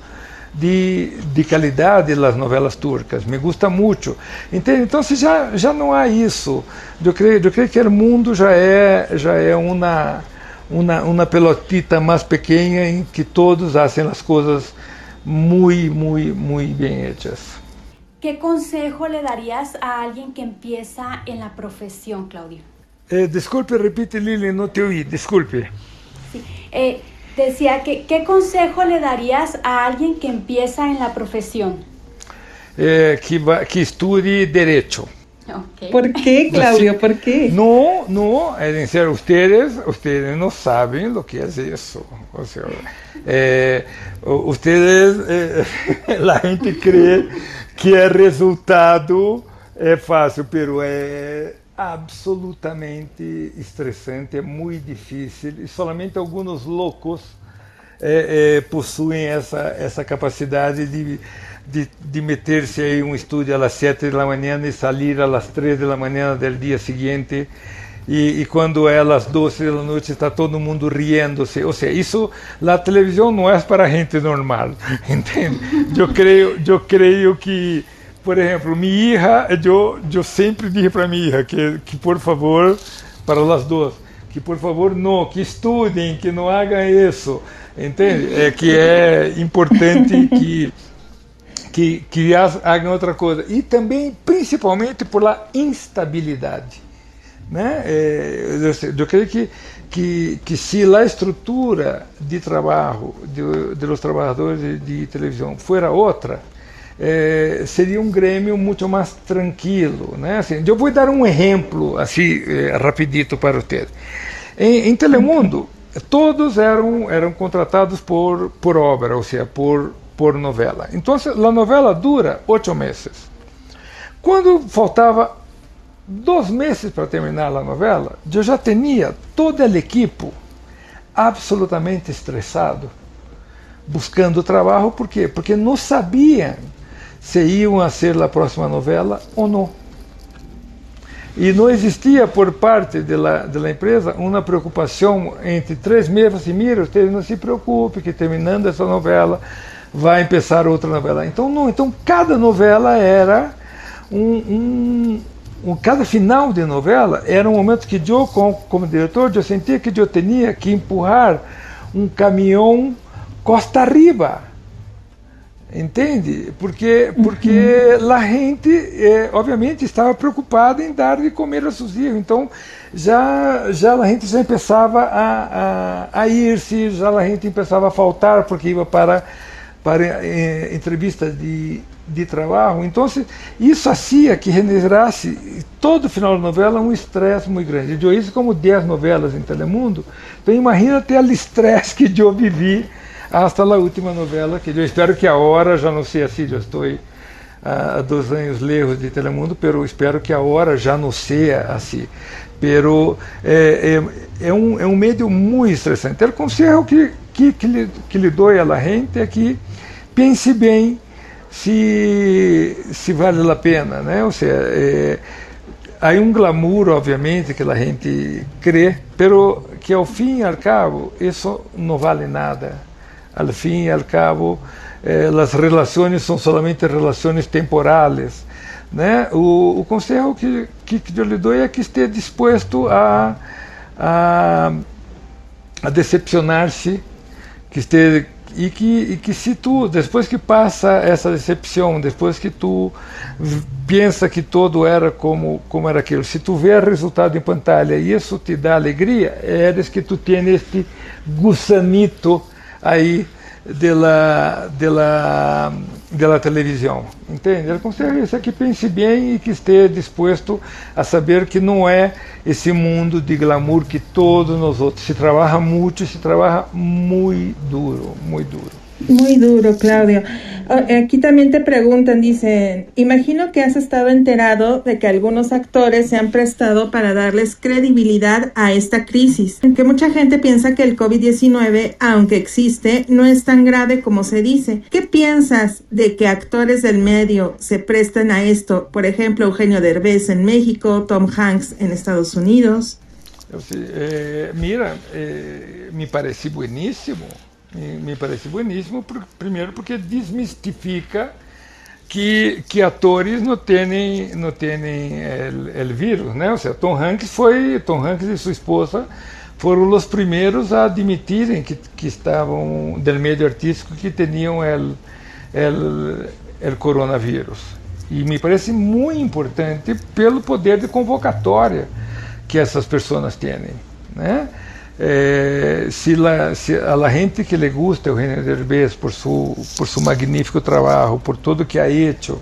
C: de, de qualidade nas novelas turcas, me gusta muito. Entende? Então, se já já não há isso, eu creio, eu creio que o mundo já é já é uma uma, uma pelotita mais pequena em que todos fazem as coisas muito, muito, muito bem hechas.
B: ¿Qué consejo le darías a alguien que empieza en la profesión, Claudio?
C: Eh, disculpe, repite Lili, no te oí, disculpe.
B: Sí. Eh, decía que, ¿qué consejo le darías a alguien que empieza en la profesión?
C: Eh, que, va, que estudie Derecho.
A: Okay. ¿Por qué, Claudio? ¿Por qué?
C: No, no, es en serio, ustedes, ustedes no saben lo que es eso. O sea, eh, ustedes, eh, la gente cree que el resultado es fácil, pero es absolutamente estresante, é muito difícil e somente alguns loucos é, é, possuem essa, essa capacidade de de, de meter-se em um estúdio às 7 da manhã e sair às 3 da manhã do dia seguinte. E, e, quando é às 12 da noite está todo mundo riendo-se. Ou seja, isso, a televisão não é para gente normal, entende? Eu creio, eu creio que, por exemplo, minha hija, eu, eu sempre disse para minha hija que, que, por favor, para as duas, que por favor não, que estudem, que não hagam isso, entende? É que é importante que que, que hagam outra coisa. E também, principalmente, por la instabilidade. Né? É, eu, eu creio que, que, que se a estrutura de trabalho de, de trabalhadores de, de televisão fuera outra, é, seria um grêmio muito mais tranquilo. Né? Assim, eu vou dar um exemplo assim é, rapidito para vocês. Em, em Telemundo, todos eram, eram contratados por, por obra, ou seja, por por novela. Então, a novela dura oito meses. Quando faltava dois meses para terminar a novela, eu já tinha toda a equipe absolutamente estressado, buscando trabalho. Por quê? Porque não sabiam se iam a ser a próxima novela ou não. E não existia por parte da, da empresa uma preocupação entre três meses e mira, vocês não se preocupem que terminando essa novela vai começar outra novela. Então, não, então cada novela era um, um, um, cada final de novela era um momento que eu, como, como diretor, eu sentia que eu tinha que empurrar um caminhão costa arriba. Entende? Porque, porque uhum. a gente, é, obviamente, estava preocupada em dar de comer aos seus filhos. Então, já, já a gente já começava a, a, a ir-se, já a gente começava a faltar, porque ia para, para eh, entrevistas de, de trabalho. Então, isso fazia que generasse todo final de novela um estresse muito grande. Eu isso como 10 novelas em Telemundo. Então, imagina ter o estresse que eu vivi hasta a última novela, que eu espero que a hora, já não sei assim, já estou há dois anos lejos de Telemundo, pero espero que a hora já não seja assim. Pero é, é, é, um, é um meio muito estressante. O conselho que, que, que, lhe, que lhe dou a gente é que pense bem se, se vale a pena, né? Ou seja, é, há um glamour, obviamente, que a gente crê, pero que ao fim e ao cabo isso não vale nada al fin y al cabo, eh, las relaciones son solamente relaciones temporales. Né? O, o conselho que, que, que eu lhe dou é que esteja disposto a, a, a decepcionar-se, que esteja e que, e que se tu, depois que passa essa decepção, depois que tu pensa que todo era como, como era aquilo, se tu vê o resultado em pantalha e isso te dá alegria, é que tu tens este gusanito aí dela, dela, dela televisão. Entende? Ele consegue isso que pense bem e que esteja disposto a saber que não é esse mundo de glamour que todos nós outros. Se trabalha muito, se trabalha muito duro, muito duro.
A: Muy duro, Claudio. Aquí también te preguntan, dicen, imagino que has estado enterado de que algunos actores se han prestado para darles credibilidad a esta crisis, que mucha gente piensa que el COVID-19, aunque existe, no es tan grave como se dice. ¿Qué piensas de que actores del medio se presten a esto? Por ejemplo, Eugenio Derbez en México, Tom Hanks en Estados Unidos.
C: Eh, mira, eh, me parece buenísimo me, parece bueníssimo, primeiro porque desmistifica que, que atores não têm não têm o vírus, né? Ou seja, Tom Hanks foi Tom Hanks e sua esposa foram os primeiros a admitirem que, que estavam do meio artístico que tinham o el coronavírus. E me parece muito importante pelo poder de convocatória que essas pessoas têm, né? Eh, si, la, si, a la gente que le gusta Eugenio Derbez por su, por su magnífico trabajo, por todo que ha hecho,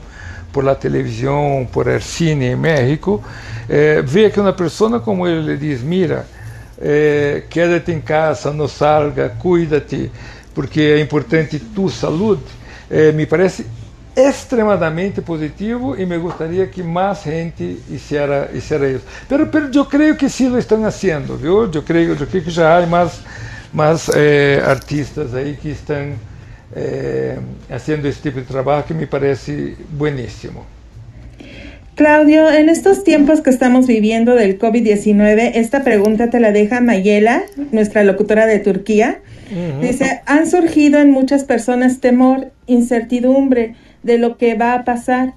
C: por la televisión, por el cine en México, eh, que una persona como él le dice, mira, eh, quédate en casa, no salga, cuídate, porque é importante tu saúde, eh, me parece extremadamente positivo e me gostaria que mais gente hiciera, hiciera isso. Pero, pero eu creio que sim lo estão fazendo, viu? Eu creio, eu creio que já há mais, mais eh, artistas aí que estão eh, fazendo esse tipo de trabalho que me parece buenísimo.
A: Claudio, en estos tiempos que estamos viviendo del COVID-19, esta pregunta te la deja Mayela, nuestra locutora de Turquía. Uh -huh. Dice, han surgido en muchas personas temor, incertidumbre, de lo que va a pasar.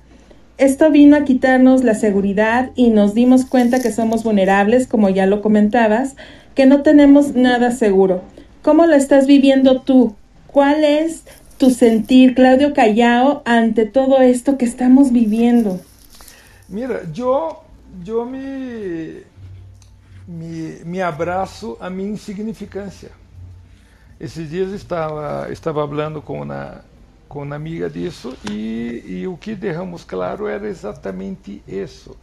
A: Esto vino a quitarnos la seguridad y nos dimos cuenta que somos vulnerables, como ya lo comentabas, que no tenemos nada seguro. ¿Cómo lo estás viviendo tú? ¿Cuál es tu sentir, Claudio Callao, ante todo esto que estamos viviendo?
C: Mira, yo, yo me, me, abrazo a mi insignificancia. Esses dias estava, estava falando com com uma amiga disso e, e, o que derramos claro era exatamente isso.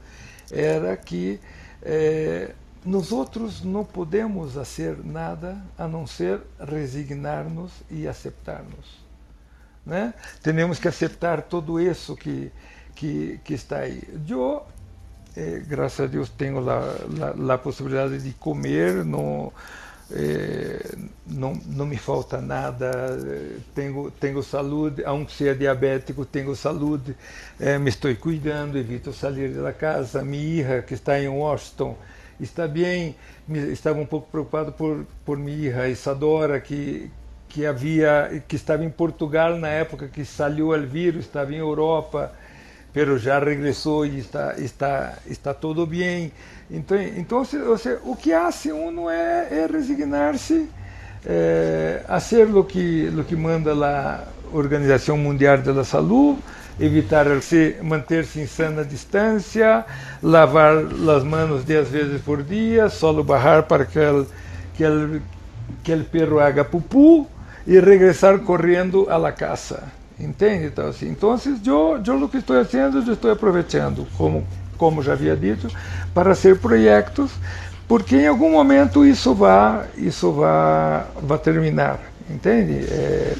C: Era que é, nós outros não podemos fazer nada a não ser resignar-nos e aceitar-nos. Né? Temos que aceitar tudo isso que, que, que está aí. Eu, eh, graças a Deus, tenho a, possibilidade de comer, não é, não, não me falta nada, tenho, tenho saúde, aunque seja diabético, tenho saúde, é, me estou cuidando, evito sair da casa. Minha hija, que está em Washington, está bem, estava um pouco preocupado por, por minha hija Isadora, que, que havia que estava em Portugal na época que saiu o vírus, estava em Europa, pero já regressou e está está está tudo bem. Então, então você, o que hace uno é, é resignar-se é, a ser o que, lo que manda lá Organização Mundial da Saúde, evitar se manter-se em sana distância, lavar as mãos 10 vezes por dia, solo barrar para que el, que el, que el perro haga pupú e regressar correndo à la casa. Entende? Então, assim, então eu, eu o que estou fazendo, eu estou aproveitando, como, como já havia dito, para ser projetos, porque em algum momento isso vai, isso vai, vai terminar. Entende? É,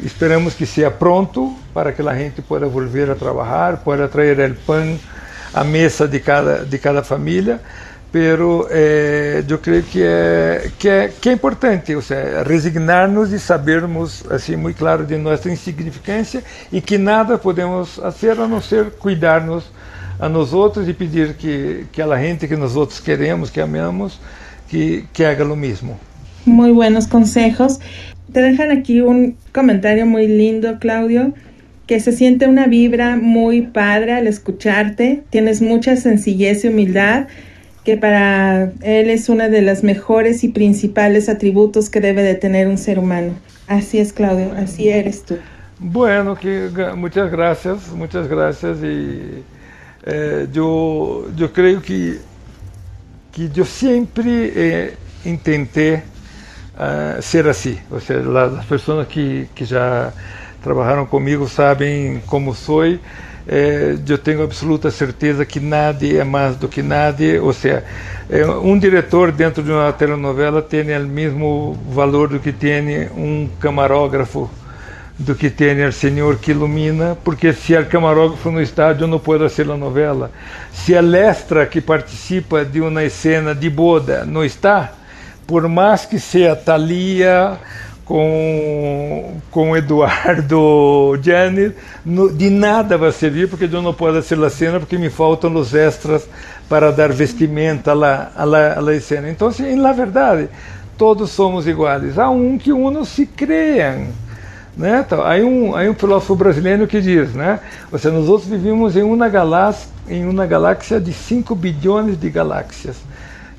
C: esperamos que seja pronto para que a gente possa voltar a trabalhar, possa trazer o pão à mesa de cada, de cada família pero eh, eu creio que é que é que é importante, ou seja, resignar-nos e sabermos assim muito claro de nossa insignificância e que nada podemos fazer a não ser cuidar-nos a nós outros e pedir que que a gente que nós outros queremos, que amamos, que que haga o mesmo.
A: Muy buenos consejos. Te dejan aquí un comentario muy lindo, Claudio, que se siente una vibra muy padre al escucharte. Tienes mucha sencillez y humildad que para él es una de las mejores y principales atributos que debe de tener un ser humano. Así es, Claudio, así eres tú.
C: Bueno, que, muchas gracias, muchas gracias. Y eh, yo, yo creo que, que yo siempre eh, intenté uh, ser así. O sea, las personas que, que ya trabajaron conmigo saben cómo soy. é, eu tenho absoluta certeza que nada é mais do que nada, ou seja, é, um diretor dentro de uma telenovela tem o mesmo valor do que tem um camarógrafo, do que tem o senhor que ilumina, porque se o camarógrafo no estádio não pode ser a novela, se a lestra que participa de uma cena de boda não está, por mais que seja Thalia com, com Eduardo Janis, de nada vai servir, porque eu não posso ser a cena, porque me faltam os extras para dar vestimenta à la, à cena. Então, assim, na verdade, todos somos iguais. Há um que unos se creem. Né? Então, há, um, há um filósofo brasileiro que diz, né? Ou seja, nós outros vivemos em uma galáxia, em uma galáxia de 5 bilhões de galáxias.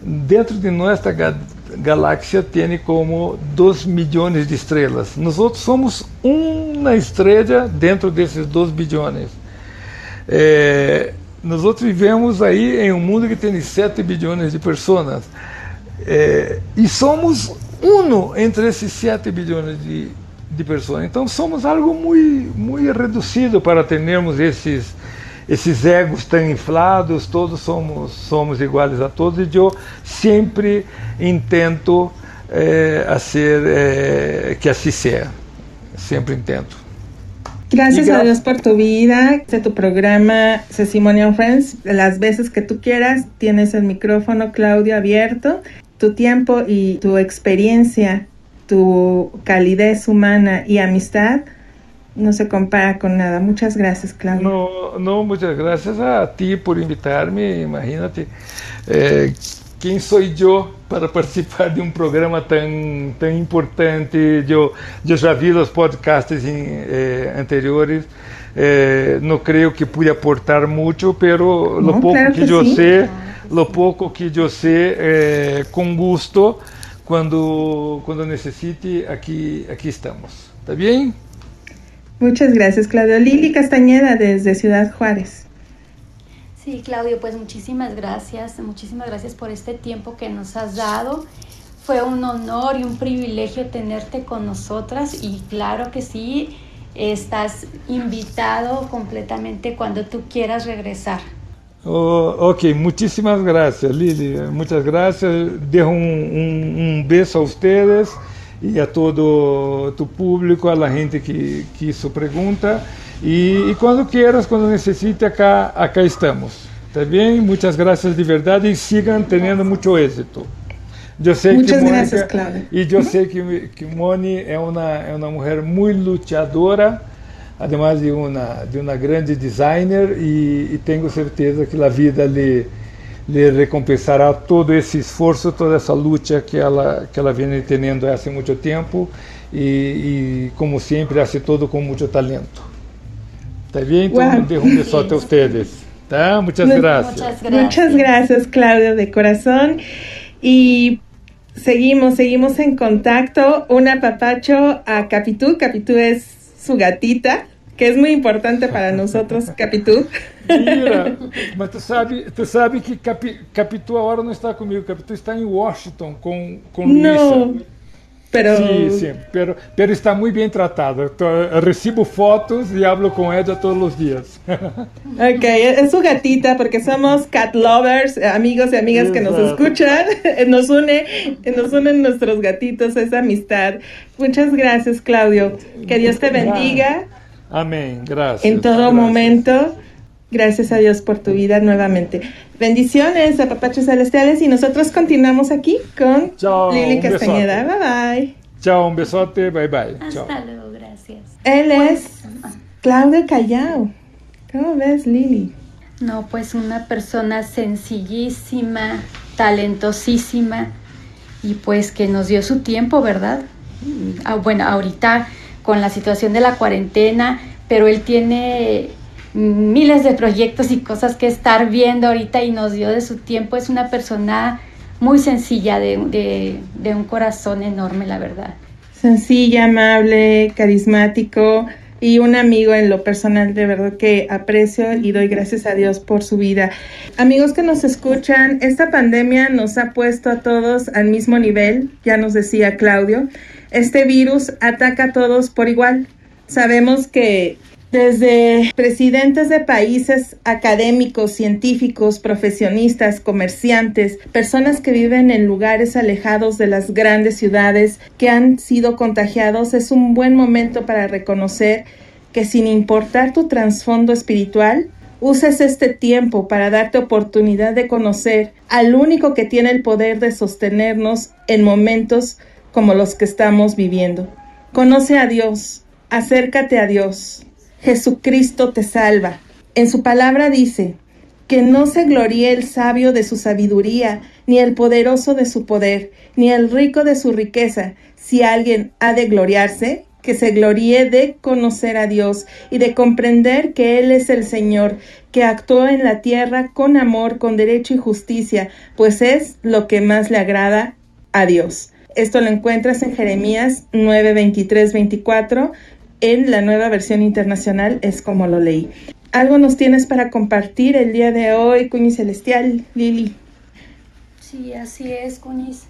C: Dentro de nossa galáxia tem como 2 milhões de estrelas. Nós outros somos uma estrela dentro desses 2 bilhões. É, nós outros vivemos aí em um mundo que tem 7 bilhões de pessoas. É, e somos um entre esses 7 bilhões de, de pessoas. Então somos algo muito, muito reduzido para termos esses esses egos tão inflados, todos somos, somos iguais a todos, e eu sempre intento eh, a ser, eh, que assim seja, sempre intento.
A: Gracias a Dios por tu vida, de tu programa Testimonial Friends. Las veces que tú quieras, tienes el micrófono, Claudio, abierto. Tu tiempo y tu experiencia, tu calidez humana y amistad no se compara con nada. Muchas gracias, Claudio.
C: No, no muchas gracias a ti por invitarme. Imagínate, eh, ¿quién soy yo para participar de un programa tan, tan importante? Yo, yo ya vi los podcasts eh, anteriores. Eh, no creo que pude aportar mucho, pero lo poco que, que yo sí. sé, lo poco que yo sé, eh, con gusto, cuando, cuando necesite, aquí, aquí estamos. ¿Está bien?
A: Muchas gracias, Claudio. Lili Castañeda desde Ciudad Juárez.
B: Sí, Claudio, pues muchísimas gracias, muchísimas gracias por este tiempo que nos has dado. Fue un honor y un privilegio tenerte con nosotras y claro que sí, estás invitado completamente cuando tú quieras regresar.
C: Oh, ok, muchísimas gracias, Lili. Muchas gracias. Dejo un, un, un beso a ustedes. E a todo tu público, a la gente que, que isso pergunta. E, e quando quieras, quando necessite, acá, acá estamos. Tá bem? Muitas graças de verdade e sigam tendo muito êxito.
A: Eu sei que Mônica, graças,
C: E eu sei que, que Moni é uma, é uma mulher muito lutadora, además de uma, de uma grande designer, e, e tenho certeza que a vida lhe lhe recompensará todo esse esforço, toda essa luta que ela que ela vem tendo há muito tempo e, e, como sempre, hace todo com muito talento. Está bem? Então, wow. dejo un besote a ustedes. ¿tá? Muchas gracias.
A: Muchas gracias. Muchas gracias, Claudio, de corazón. Y seguimos, seguimos en contacto. Un apapacho a Capitú. Capitú es su gatita, que es muy importante para nosotros, Capitu.
C: Mira, mas tu sabe, tu sabe que Capi, Capitu agora não está comigo, Capitu está em Washington com, com Luísa.
A: Pero...
C: Sí, sí, pero, pero está muy bien tratada. Recibo fotos y hablo con ella todos los días.
A: Ok, es su gatita porque somos cat lovers, amigos y amigas que nos escuchan. Nos une, nos unen nuestros gatitos, esa amistad. Muchas gracias, Claudio. Que Dios te bendiga.
C: Amén, gracias.
A: En todo momento. Gracias a Dios por tu vida nuevamente. Bendiciones a papachos celestiales y nosotros continuamos aquí con
C: Chao,
A: Lili Castañeda. Bye bye.
C: Chao, un besote, bye bye.
B: Hasta luego, gracias.
A: Él es Claudio Callao. ¿Cómo ves, Lili?
B: No, pues una persona sencillísima, talentosísima y pues que nos dio su tiempo, ¿verdad? Ah, bueno, ahorita con la situación de la cuarentena, pero él tiene miles de proyectos y cosas que estar viendo ahorita y nos dio de su tiempo. Es una persona muy sencilla, de, de, un corazón enorme, la verdad.
A: Sencilla, amable, carismático y un amigo en lo personal de verdad que aprecio y doy gracias a Dios por su vida. Amigos que nos escuchan, esta pandemia nos ha puesto a todos al mismo nivel, ya nos decía Claudio. Este virus ataca a todos por igual. Sabemos que desde presidentes de países académicos, científicos, profesionistas, comerciantes, personas que viven en lugares alejados de las grandes ciudades que han sido contagiados, es un buen momento para reconocer que sin importar tu trasfondo espiritual, uses este tiempo para darte oportunidad de conocer al único que tiene el poder de sostenernos en momentos como los que estamos viviendo. Conoce a Dios, acércate a Dios, Jesucristo te salva. En su palabra dice, que no se gloríe el sabio de su sabiduría, ni el poderoso de su poder, ni el rico de su riqueza. Si alguien ha de gloriarse, que se gloríe de conocer a Dios y de comprender que Él es el Señor, que actuó en la tierra con amor, con derecho y justicia, pues es lo que más le agrada a Dios. Esto lo encuentras en Jeremías 9, 23, 24, en la nueva versión internacional es como lo leí. ¿Algo nos tienes para compartir el día de hoy, Cuñiz Celestial, Lili?
B: Sí, así es, Cuñiz.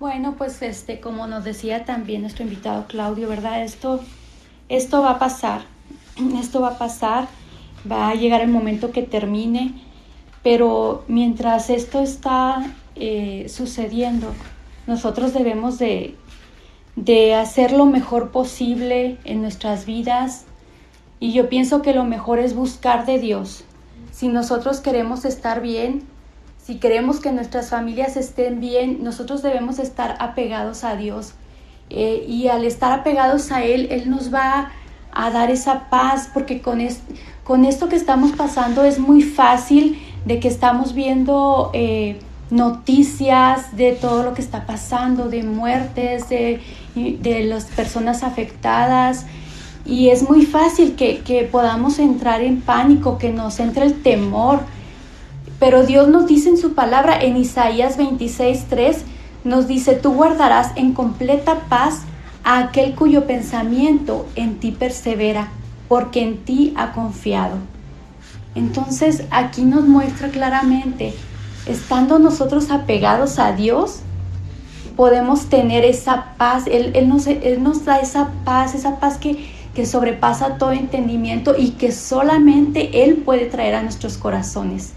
B: Bueno, pues este, como nos decía también nuestro invitado Claudio, ¿verdad? Esto, esto va a pasar, esto va a pasar, va a llegar el momento que termine, pero mientras esto está eh, sucediendo, nosotros debemos de de hacer lo mejor posible en nuestras vidas y yo pienso que lo mejor es buscar de Dios. Si nosotros queremos estar bien, si queremos que nuestras familias estén bien, nosotros debemos estar apegados a Dios. Eh, y al estar apegados a Él, Él nos va a dar esa paz, porque con, con esto que estamos pasando es muy fácil de que estamos viendo eh, noticias de todo lo que está pasando, de muertes, de, de las personas afectadas. Y es muy fácil que, que, podamos entrar en pánico, que nos entre el temor. Pero Dios nos dice en su palabra, en Isaías 26.3, nos dice, tú guardarás en completa paz a aquel cuyo pensamiento en ti persevera, porque en ti ha confiado. Entonces aquí nos muestra claramente estando nosotros apegados a Dios, podemos tener esa paz. Él, nos, nos, da esa paz, esa paz que, que sobrepasa todo entendimiento y que solamente Él puede traer a nuestros corazones.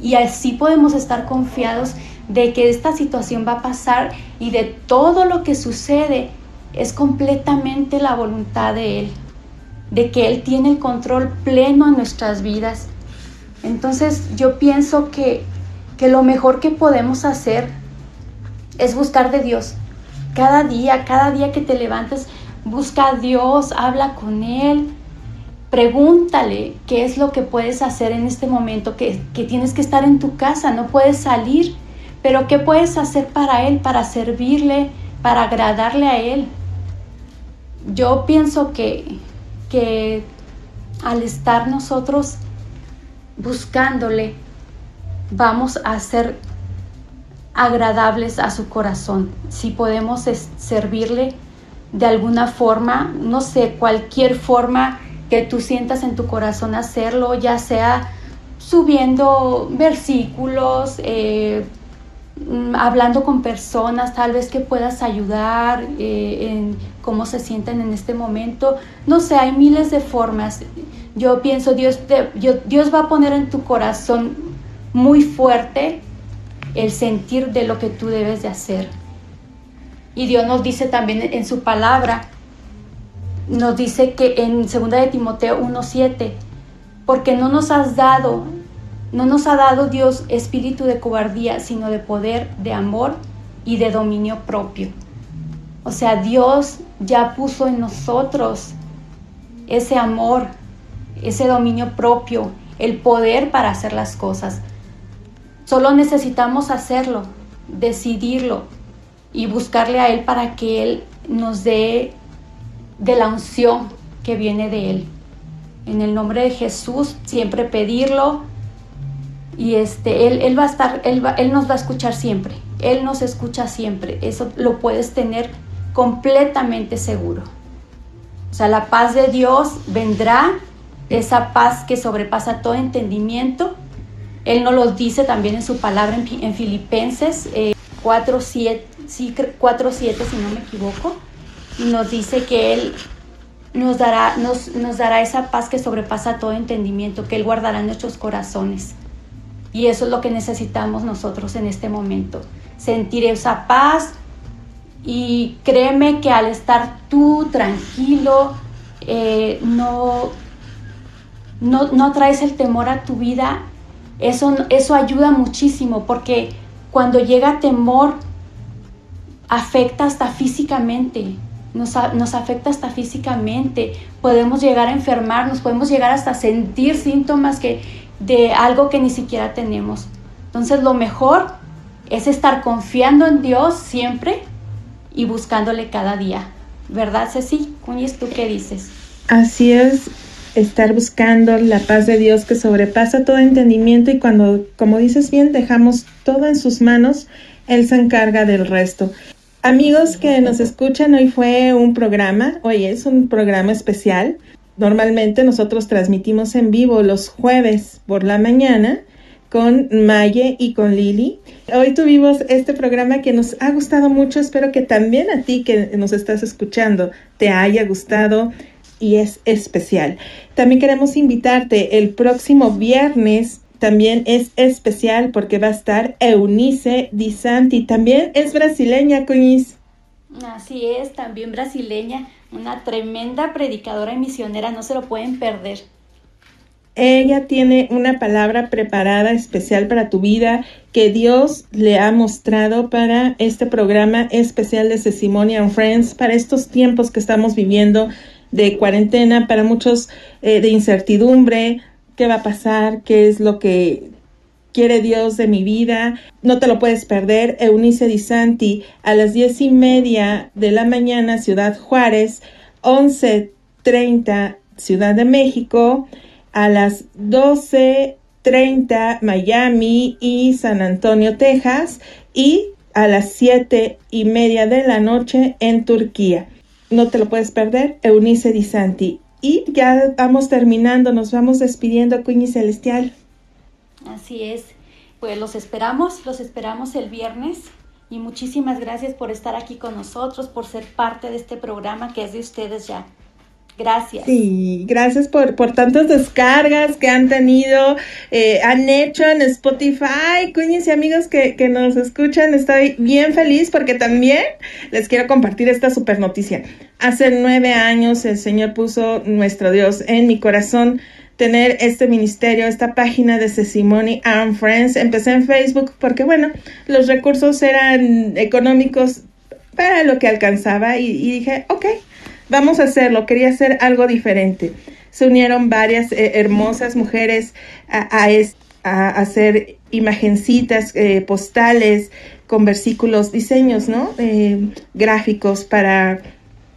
B: Y así podemos estar confiados de que esta situación va a pasar y de todo lo que sucede es completamente la voluntad de Él, de que Él tiene el control pleno en nuestras vidas. Entonces yo pienso que que lo mejor que podemos hacer es buscar de Dios. Cada día, cada día que te levantes, busca a Dios, habla con Él, pregúntale qué es lo que puedes hacer en este momento, que, que tienes que estar en tu casa, no puedes salir, pero qué puedes hacer para Él, para servirle, para agradarle a Él. Yo pienso que, que al estar nosotros buscándole, vamos a ser agradables a su corazón, si podemos servirle de alguna forma, no sé, cualquier forma que tú sientas en tu corazón hacerlo, ya sea subiendo versículos, eh, mm, hablando con personas, tal vez que puedas ayudar eh, en cómo se sienten en este momento. No sé, hay miles de formas. Yo pienso, Dios, Dios va a poner en tu corazón muy fuerte el sentir de lo que tú debes de hacer. Y Dios nos dice también en su palabra, nos dice que en 2 de Timoteo 1:7, porque no nos has dado, no nos ha dado Dios espíritu de cobardía, sino de poder, de amor y de dominio propio. O sea, Dios ya puso en nosotros ese amor, ese dominio propio, el poder para hacer las cosas. Solo necesitamos hacerlo, decidirlo y buscarle a Él para que Él nos dé de la unción que viene de Él. En el nombre de Jesús, siempre pedirlo y este, Él, él va a estar, él, él nos va a escuchar siempre. Él nos escucha siempre. Eso lo puedes tener completamente seguro. O sea, la paz de Dios vendrá, esa paz que sobrepasa todo entendimiento él nos lo dice también en su palabra en, Filipenses 4.7, eh, sí, 4, si no me equivoco, y nos dice que Él nos dará, nos, nos dará esa paz que sobrepasa todo entendimiento, que Él guardará en nuestros corazones. Y eso es lo que necesitamos nosotros en este momento, sentir esa paz y créeme que al estar tú tranquilo, eh, no, no, no traes el temor a tu vida, eso, eso ayuda muchísimo porque cuando llega temor, afecta hasta físicamente, nos, nos, afecta hasta físicamente, podemos llegar a enfermarnos, podemos llegar hasta sentir síntomas que, de algo que ni siquiera tenemos. Entonces lo mejor es estar confiando en Dios siempre y buscándole cada día. ¿Verdad, Ceci? Cuñes, ¿tú qué dices?
A: Así es, estar buscando la paz de Dios que sobrepasa todo entendimiento y cuando, como dices bien, dejamos todo en sus manos, Él se encarga del resto. Amigos que nos escuchan, hoy fue un programa, hoy es un programa especial. Normalmente nosotros transmitimos en vivo los jueves por la mañana con Maye y con Lili. Hoy tuvimos este programa que nos ha gustado mucho. Espero que también a ti que nos estás escuchando te haya gustado y es especial. También queremos invitarte el próximo viernes. También es especial porque va a estar Eunice Di Santi. También es brasileña, Cuñiz.
B: Así es, también brasileña. Una tremenda predicadora y misionera. No se lo pueden perder.
A: Ella tiene una palabra preparada especial para tu vida que Dios le ha mostrado para este programa especial de Sesimony Friends, para estos tiempos que estamos viviendo de cuarentena, para muchos eh, de incertidumbre, qué va a pasar, qué es lo que quiere Dios de mi vida. No te lo puedes perder. Eunice Di Santi a las diez y media de la mañana, Ciudad Juárez, once treinta, Ciudad de México, a las doce treinta, Miami y San Antonio, Texas, y a las siete y media de la noche en Turquía. No te lo puedes perder, Eunice Di Santi. Y ya vamos terminando, nos vamos despidiendo, Cuñi Celestial.
B: Así es. Pues los esperamos, los esperamos el viernes. Y muchísimas gracias por estar aquí con nosotros, por ser parte de este programa que es de ustedes ya. Gracias.
A: Sí, gracias por, por tantas descargas que han tenido, eh, han hecho en Spotify. Cuñis y amigos que, que nos escuchan, estoy bien feliz porque también les quiero compartir esta super noticia. Hace nueve años el Señor puso nuestro Dios en mi corazón tener este ministerio, esta página de Sesimony and Friends. Empecé en Facebook porque, bueno, los recursos eran económicos para lo que alcanzaba y, y dije, ok vamos a hacerlo, quería hacer algo diferente. Se unieron varias eh, hermosas mujeres a, hacer imagencitas, eh, postales con versículos, diseños, ¿no? Eh, gráficos para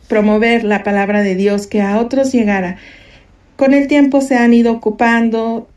A: promover la palabra de Dios, que a otros llegara. Con el tiempo se han ido ocupando,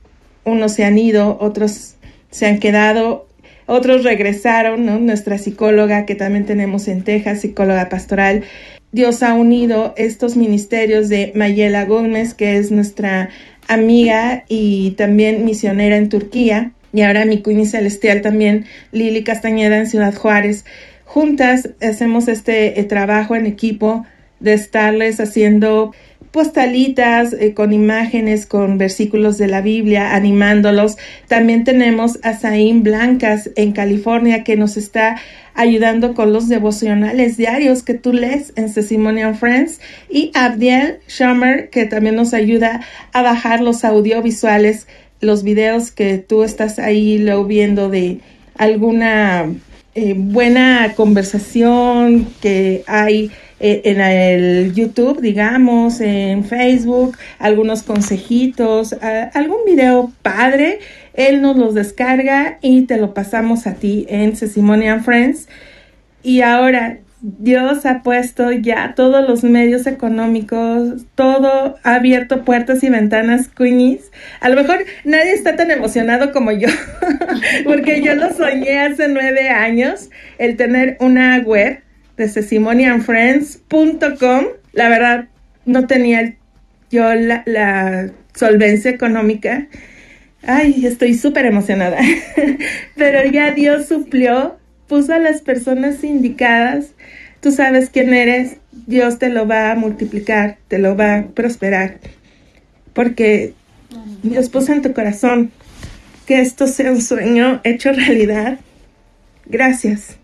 A: unos se han ido, otros se han quedado, otros regresaron, ¿no? Nuestra psicóloga que también tenemos en Texas, psicóloga pastoral, Dios ha unido estos ministerios de Mayela Gómez, que es nuestra amiga y también misionera en Turquía, y ahora mi cuñi celestial también, Lili Castañeda en Ciudad Juárez. Juntas hacemos este eh, trabajo en equipo de estarles haciendo postalitas eh, con imágenes, con versículos de la Biblia, animándolos. También tenemos a Zain Blancas en California que nos está ayudando con los devocionales diarios que tú lees en Testimonial Friends y Abdiel Schumer que también nos ayuda a bajar los audiovisuales, los videos que tú estás ahí viendo de alguna eh, buena conversación que hay eh, en el YouTube, digamos, en Facebook, algunos consejitos, algún video padre, él nos los descarga y te lo pasamos a ti en Sesimonian Friends. Y ahora Dios ha puesto ya todos los medios económicos, todo ha abierto puertas y ventanas, Queenies. A lo mejor nadie está tan emocionado como yo, porque yo lo soñé hace nueve años, el tener una web de sesimonianfriends.com. La verdad, no tenía yo la, solvencia económica. Ay, estoy súper emocionada. Pero ya Dios suplió, puso a las personas indicadas. Tú sabes quién eres. Dios te lo va a multiplicar, te lo va a prosperar. Porque Dios puso en tu corazón que esto sea un sueño hecho realidad. Gracias.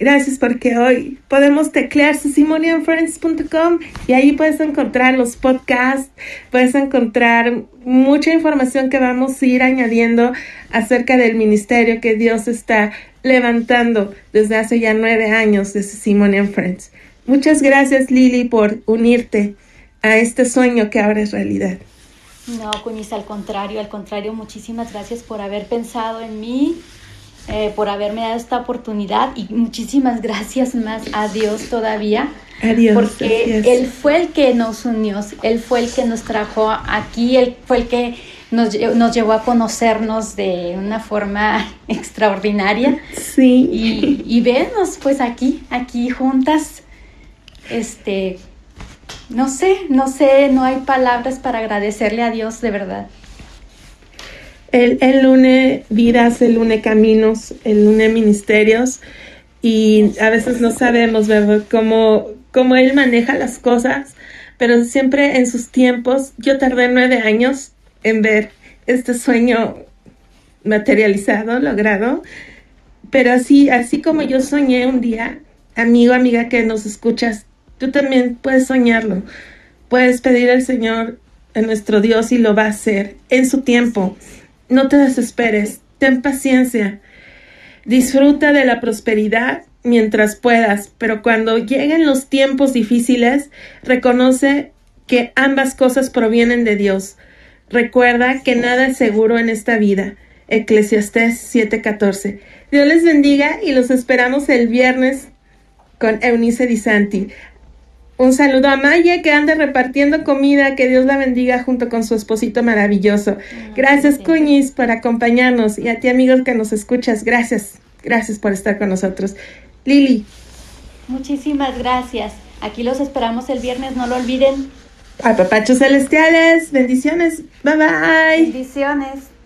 A: Gracias porque hoy podemos teclear simonianfriends.com y ahí puedes encontrar los podcasts, puedes encontrar mucha información que vamos a ir añadiendo acerca del ministerio que Dios está levantando desde hace ya nueve años de Simonian Friends. Muchas gracias Lili por unirte a este sueño que ahora es realidad.
B: No, Cuñiz, al contrario, al contrario, muchísimas gracias por haber pensado en mí eh, por haberme dado esta oportunidad y muchísimas gracias más a Dios todavía.
A: Adiós,
B: porque Él fue el que nos unió, Él fue el que nos trajo aquí, Él fue el que nos, nos llevó a conocernos de una forma extraordinaria.
A: Sí.
B: Y, y vernos pues aquí, aquí juntas. Este, no sé, no sé, no hay palabras para agradecerle a Dios de verdad.
A: Él, él une vidas, él une caminos, él une ministerios y a veces no sabemos ¿verdad? Cómo, cómo él maneja las cosas, pero siempre en sus tiempos, yo tardé nueve años en ver este sueño materializado, logrado, pero así, así como yo soñé un día, amigo, amiga que nos escuchas, tú también puedes soñarlo, puedes pedir al Señor, a nuestro Dios, y lo va a hacer en su tiempo. No te desesperes, ten paciencia. Disfruta de la prosperidad mientras puedas, pero cuando lleguen los tiempos difíciles, reconoce que ambas cosas provienen de Dios. Recuerda que nada es seguro en esta vida. Eclesiastés 7:14. Dios les bendiga y los esperamos el viernes con Eunice Di Santi. Un saludo a Maya que anda repartiendo comida. Que Dios la bendiga junto con su esposito maravilloso. Ah, gracias, Cuñiz, por acompañarnos. Y a ti, amigos que nos escuchas, gracias. Gracias por estar con nosotros. Lili.
B: Muchísimas gracias. Aquí los esperamos el viernes, no lo olviden.
A: A papachos celestiales. Bendiciones. Bye bye.
B: Bendiciones.